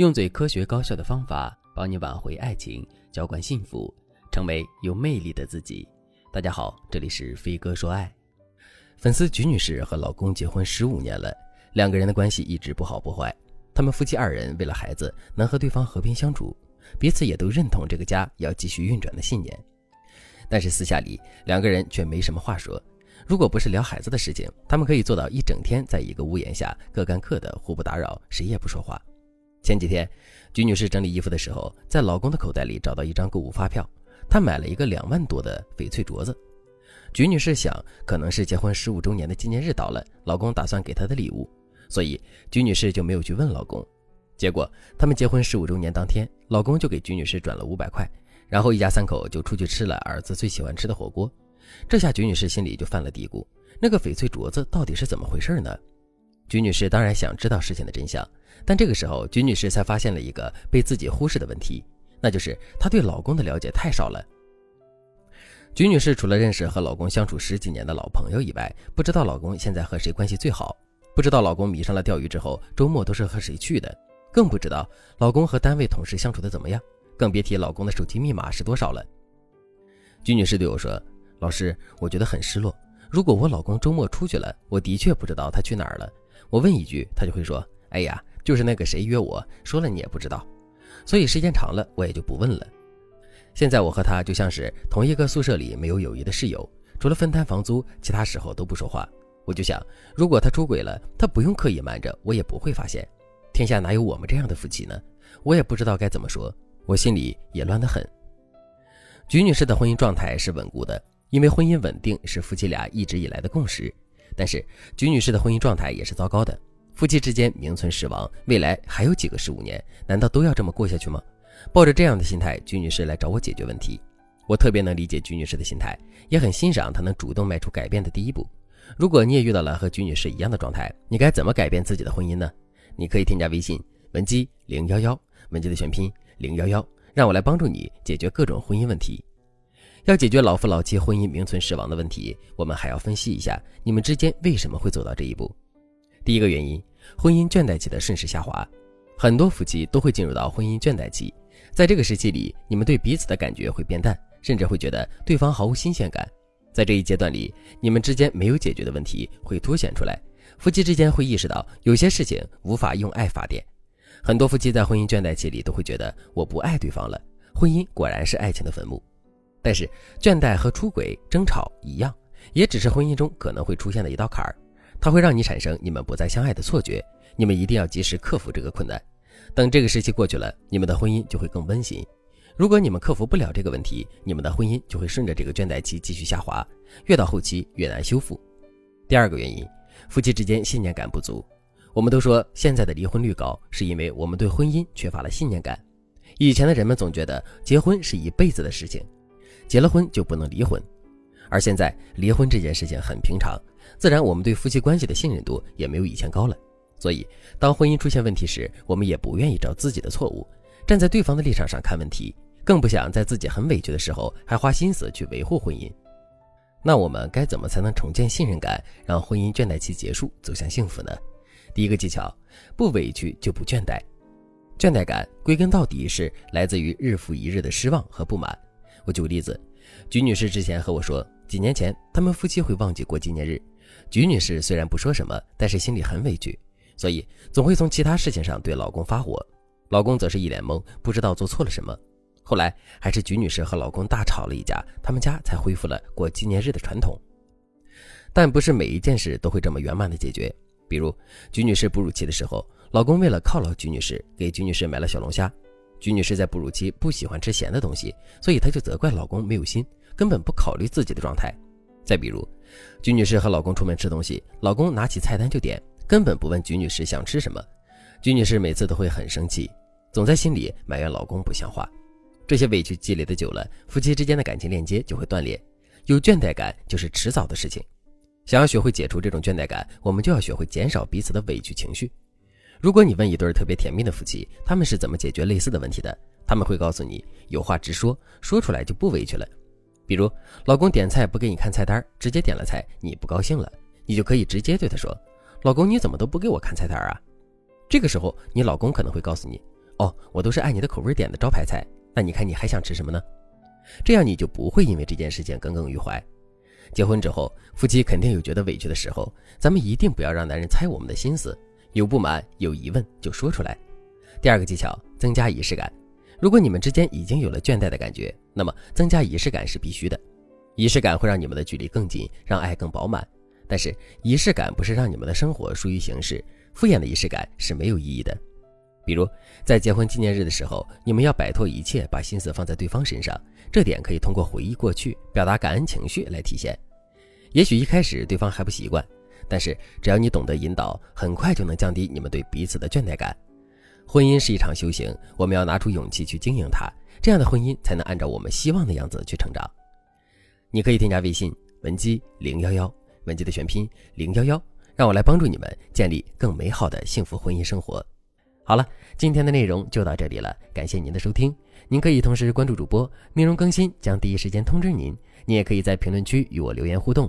用最科学高效的方法帮你挽回爱情，浇灌幸福，成为有魅力的自己。大家好，这里是飞哥说爱。粉丝菊女士和老公结婚十五年了，两个人的关系一直不好不坏。他们夫妻二人为了孩子能和对方和平相处，彼此也都认同这个家要继续运转的信念。但是私下里两个人却没什么话说。如果不是聊孩子的事情，他们可以做到一整天在一个屋檐下各干各的，互不打扰，谁也不说话。前几天，菊女士整理衣服的时候，在老公的口袋里找到一张购物发票，她买了一个两万多的翡翠镯子。菊女士想，可能是结婚十五周年的纪念日到了，老公打算给她的礼物，所以菊女士就没有去问老公。结果，他们结婚十五周年当天，老公就给菊女士转了五百块，然后一家三口就出去吃了儿子最喜欢吃的火锅。这下菊女士心里就犯了嘀咕：那个翡翠镯子到底是怎么回事呢？菊女士当然想知道事情的真相。但这个时候，菊女士才发现了一个被自己忽视的问题，那就是她对老公的了解太少了。菊女士除了认识和老公相处十几年的老朋友以外，不知道老公现在和谁关系最好，不知道老公迷上了钓鱼之后周末都是和谁去的，更不知道老公和单位同事相处的怎么样，更别提老公的手机密码是多少了。菊女士对我说：“老师，我觉得很失落。如果我老公周末出去了，我的确不知道他去哪儿了。我问一句，他就会说：‘哎呀。’”就是那个谁约我说了你也不知道，所以时间长了我也就不问了。现在我和他就像是同一个宿舍里没有友谊的室友，除了分摊房租，其他时候都不说话。我就想，如果他出轨了，他不用刻意瞒着，我也不会发现。天下哪有我们这样的夫妻呢？我也不知道该怎么说，我心里也乱得很。菊女士的婚姻状态是稳固的，因为婚姻稳定是夫妻俩一直以来的共识。但是菊女士的婚姻状态也是糟糕的。夫妻之间名存实亡，未来还有几个十五年，难道都要这么过下去吗？抱着这样的心态，鞠女士来找我解决问题。我特别能理解鞠女士的心态，也很欣赏她能主动迈出改变的第一步。如果你也遇到了和鞠女士一样的状态，你该怎么改变自己的婚姻呢？你可以添加微信文姬零幺幺，文姬的全拼零幺幺，让我来帮助你解决各种婚姻问题。要解决老夫老妻婚姻名存实亡的问题，我们还要分析一下你们之间为什么会走到这一步。第一个原因。婚姻倦怠期的顺势下滑，很多夫妻都会进入到婚姻倦怠期。在这个时期里，你们对彼此的感觉会变淡，甚至会觉得对方毫无新鲜感。在这一阶段里，你们之间没有解决的问题会凸显出来，夫妻之间会意识到有些事情无法用爱发电。很多夫妻在婚姻倦怠期里都会觉得我不爱对方了，婚姻果然是爱情的坟墓。但是，倦怠和出轨、争吵一样，也只是婚姻中可能会出现的一道坎儿。它会让你产生你们不再相爱的错觉，你们一定要及时克服这个困难。等这个时期过去了，你们的婚姻就会更温馨。如果你们克服不了这个问题，你们的婚姻就会顺着这个倦怠期继续下滑，越到后期越难修复。第二个原因，夫妻之间信念感不足。我们都说现在的离婚率高，是因为我们对婚姻缺乏了信念感。以前的人们总觉得结婚是一辈子的事情，结了婚就不能离婚，而现在离婚这件事情很平常。自然，我们对夫妻关系的信任度也没有以前高了。所以，当婚姻出现问题时，我们也不愿意找自己的错误，站在对方的立场上看问题，更不想在自己很委屈的时候还花心思去维护婚姻。那我们该怎么才能重建信任感，让婚姻倦怠期结束，走向幸福呢？第一个技巧，不委屈就不倦怠。倦怠感归根到底是来自于日复一日的失望和不满。我举个例子，菊女士之前和我说，几年前他们夫妻会忘记过纪念日。菊女士虽然不说什么，但是心里很委屈，所以总会从其他事情上对老公发火。老公则是一脸懵，不知道做错了什么。后来还是菊女士和老公大吵了一架，他们家才恢复了过纪念日的传统。但不是每一件事都会这么圆满的解决。比如菊女士哺乳期的时候，老公为了犒劳菊女士，给菊女士买了小龙虾。菊女士在哺乳期不喜欢吃咸的东西，所以她就责怪老公没有心，根本不考虑自己的状态。再比如，鞠女士和老公出门吃东西，老公拿起菜单就点，根本不问鞠女士想吃什么。鞠女士每次都会很生气，总在心里埋怨老公不像话。这些委屈积累的久了，夫妻之间的感情链接就会断裂，有倦怠感就是迟早的事情。想要学会解除这种倦怠感，我们就要学会减少彼此的委屈情绪。如果你问一对特别甜蜜的夫妻，他们是怎么解决类似的问题的，他们会告诉你：有话直说，说出来就不委屈了。比如，老公点菜不给你看菜单，直接点了菜，你不高兴了，你就可以直接对他说：“老公，你怎么都不给我看菜单啊？”这个时候，你老公可能会告诉你：“哦，我都是按你的口味点的招牌菜，那你看你还想吃什么呢？这样你就不会因为这件事情耿耿于怀。结婚之后，夫妻肯定有觉得委屈的时候，咱们一定不要让男人猜我们的心思，有不满、有疑问就说出来。第二个技巧，增加仪式感。如果你们之间已经有了倦怠的感觉，那么增加仪式感是必须的。仪式感会让你们的距离更近，让爱更饱满。但是仪式感不是让你们的生活疏于形式，敷衍的仪式感是没有意义的。比如在结婚纪念日的时候，你们要摆脱一切，把心思放在对方身上，这点可以通过回忆过去、表达感恩情绪来体现。也许一开始对方还不习惯，但是只要你懂得引导，很快就能降低你们对彼此的倦怠感。婚姻是一场修行，我们要拿出勇气去经营它，这样的婚姻才能按照我们希望的样子去成长。你可以添加微信文姬零幺幺，文姬的全拼零幺幺，让我来帮助你们建立更美好的幸福婚姻生活。好了，今天的内容就到这里了，感谢您的收听。您可以同时关注主播，内容更新将第一时间通知您。您也可以在评论区与我留言互动，